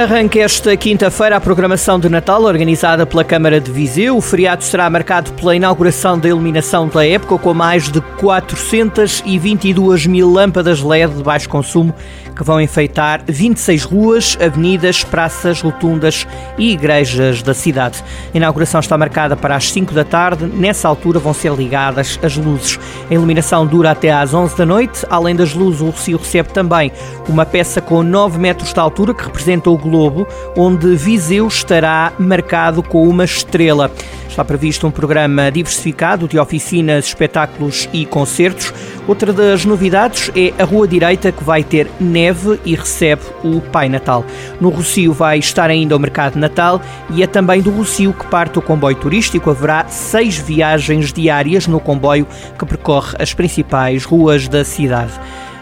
Arranca esta quinta-feira a programação de Natal organizada pela Câmara de Viseu. O feriado será marcado pela inauguração da iluminação da época com mais de 422 mil lâmpadas LED de baixo consumo que vão enfeitar 26 ruas, avenidas, praças, rotundas e igrejas da cidade. A inauguração está marcada para as 5 da tarde. Nessa altura vão ser ligadas as luzes. A iluminação dura até às 11 da noite. Além das luzes, o Rocio recebe também uma peça com 9 metros de altura que representa o globo, onde Viseu estará marcado com uma estrela. Está previsto um programa diversificado de oficinas, espetáculos e concertos. Outra das novidades é a Rua Direita, que vai ter neve e recebe o Pai Natal. No Rocio vai estar ainda o Mercado Natal e é também do Rocio que parte o comboio turístico. Haverá seis viagens diárias no comboio que percorre as principais ruas da cidade.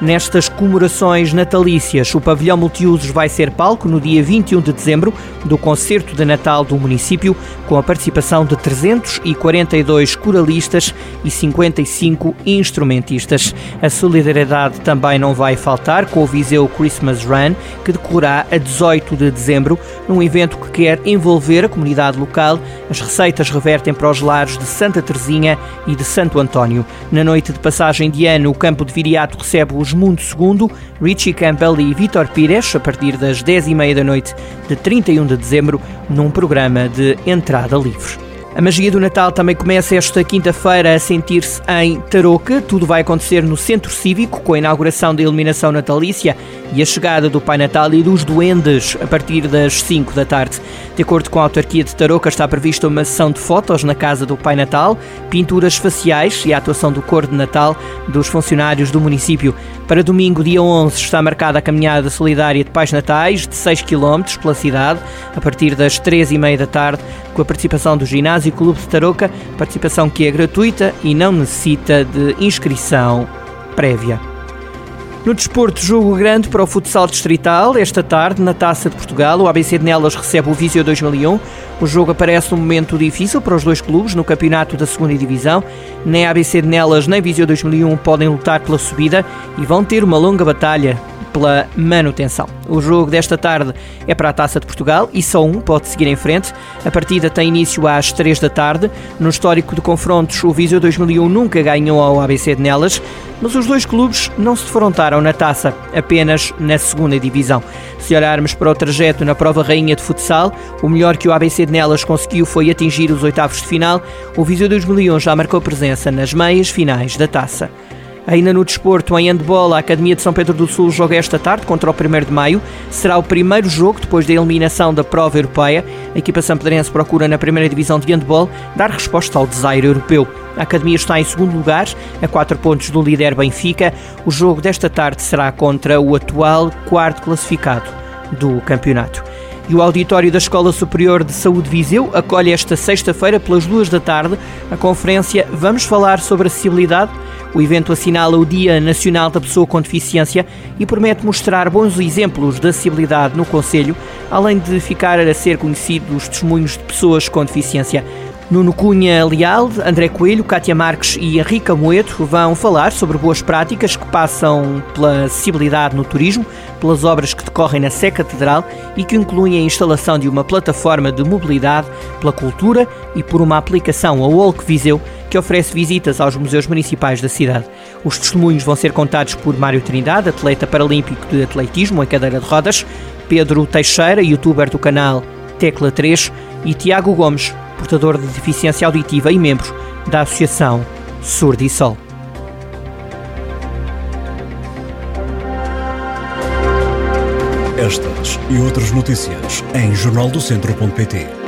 Nestas comemorações natalícias, o pavilhão multiusos vai ser palco no dia 21 de dezembro do concerto de Natal do município, com a participação de 342 coralistas e 55 instrumentistas. A solidariedade também não vai faltar com o Viseu Christmas Run, que decorrerá a 18 de dezembro, num evento que quer envolver a comunidade local. As receitas revertem para os lares de Santa Teresinha e de Santo António. Na noite de passagem de ano, o campo de Viriato recebe os Mundo II, Richie Campbell e Vitor Pires, a partir das 10h30 da noite de 31 de dezembro, num programa de entrada livre. A magia do Natal também começa esta quinta-feira a sentir-se em Tarouca. Tudo vai acontecer no Centro Cívico, com a inauguração da iluminação natalícia e a chegada do Pai Natal e dos Duendes a partir das 5 da tarde. De acordo com a autarquia de Tarouca, está prevista uma sessão de fotos na casa do Pai Natal, pinturas faciais e a atuação do cor de Natal dos funcionários do município. Para domingo, dia 11, está marcada a caminhada solidária de Pais Natais de 6 km pela cidade, a partir das 3h30 da tarde, com a participação do Ginásio Clube de Tarouca, participação que é gratuita e não necessita de inscrição prévia. No desporto, jogo grande para o futsal distrital. Esta tarde, na Taça de Portugal, o ABC de Nelas recebe o Viseu 2001. O jogo aparece num momento difícil para os dois clubes no campeonato da segunda Divisão. Nem ABC de Nelas nem Viseu 2001 podem lutar pela subida e vão ter uma longa batalha pela manutenção. O jogo desta tarde é para a Taça de Portugal e só um pode seguir em frente. A partida tem início às 3 da tarde. No histórico de confrontos, o Viseu 2001 nunca ganhou ao ABC de Nelas, mas os dois clubes não se defrontaram na taça, apenas na segunda divisão. Se olharmos para o trajeto na prova rainha de futsal, o melhor que o ABC de Nelas conseguiu foi atingir os oitavos de final. O Viseu 2001 já marcou presença nas meias finais da taça. Ainda no desporto, em handball, a Academia de São Pedro do Sul joga esta tarde contra o 1 de maio. Será o primeiro jogo depois da eliminação da prova europeia. A equipa sampedrense procura na primeira divisão de handball dar resposta ao desaire europeu. A Academia está em segundo lugar, a 4 pontos do líder Benfica. O jogo desta tarde será contra o atual quarto classificado do campeonato. E o auditório da Escola Superior de Saúde Viseu acolhe esta sexta-feira, pelas duas da tarde, a conferência Vamos Falar sobre Acessibilidade o evento assinala o Dia Nacional da Pessoa com Deficiência e promete mostrar bons exemplos de acessibilidade no Conselho, além de ficar a ser conhecidos os testemunhos de pessoas com deficiência. Nuno Cunha Leal, André Coelho, Cátia Marques e Henrica Moeto vão falar sobre boas práticas que passam pela acessibilidade no turismo, pelas obras que decorrem na Sé Catedral e que incluem a instalação de uma plataforma de mobilidade, pela cultura e por uma aplicação ao Walk Viseu que oferece visitas aos museus municipais da cidade. Os testemunhos vão ser contados por Mário Trindade, atleta paralímpico de atletismo em cadeira de rodas, Pedro Teixeira, youtuber do canal Tecla 3 e Tiago Gomes, portador de deficiência auditiva e membro da Associação Surdo e Sol. Estas e outras notícias em jornaldocentro.pt.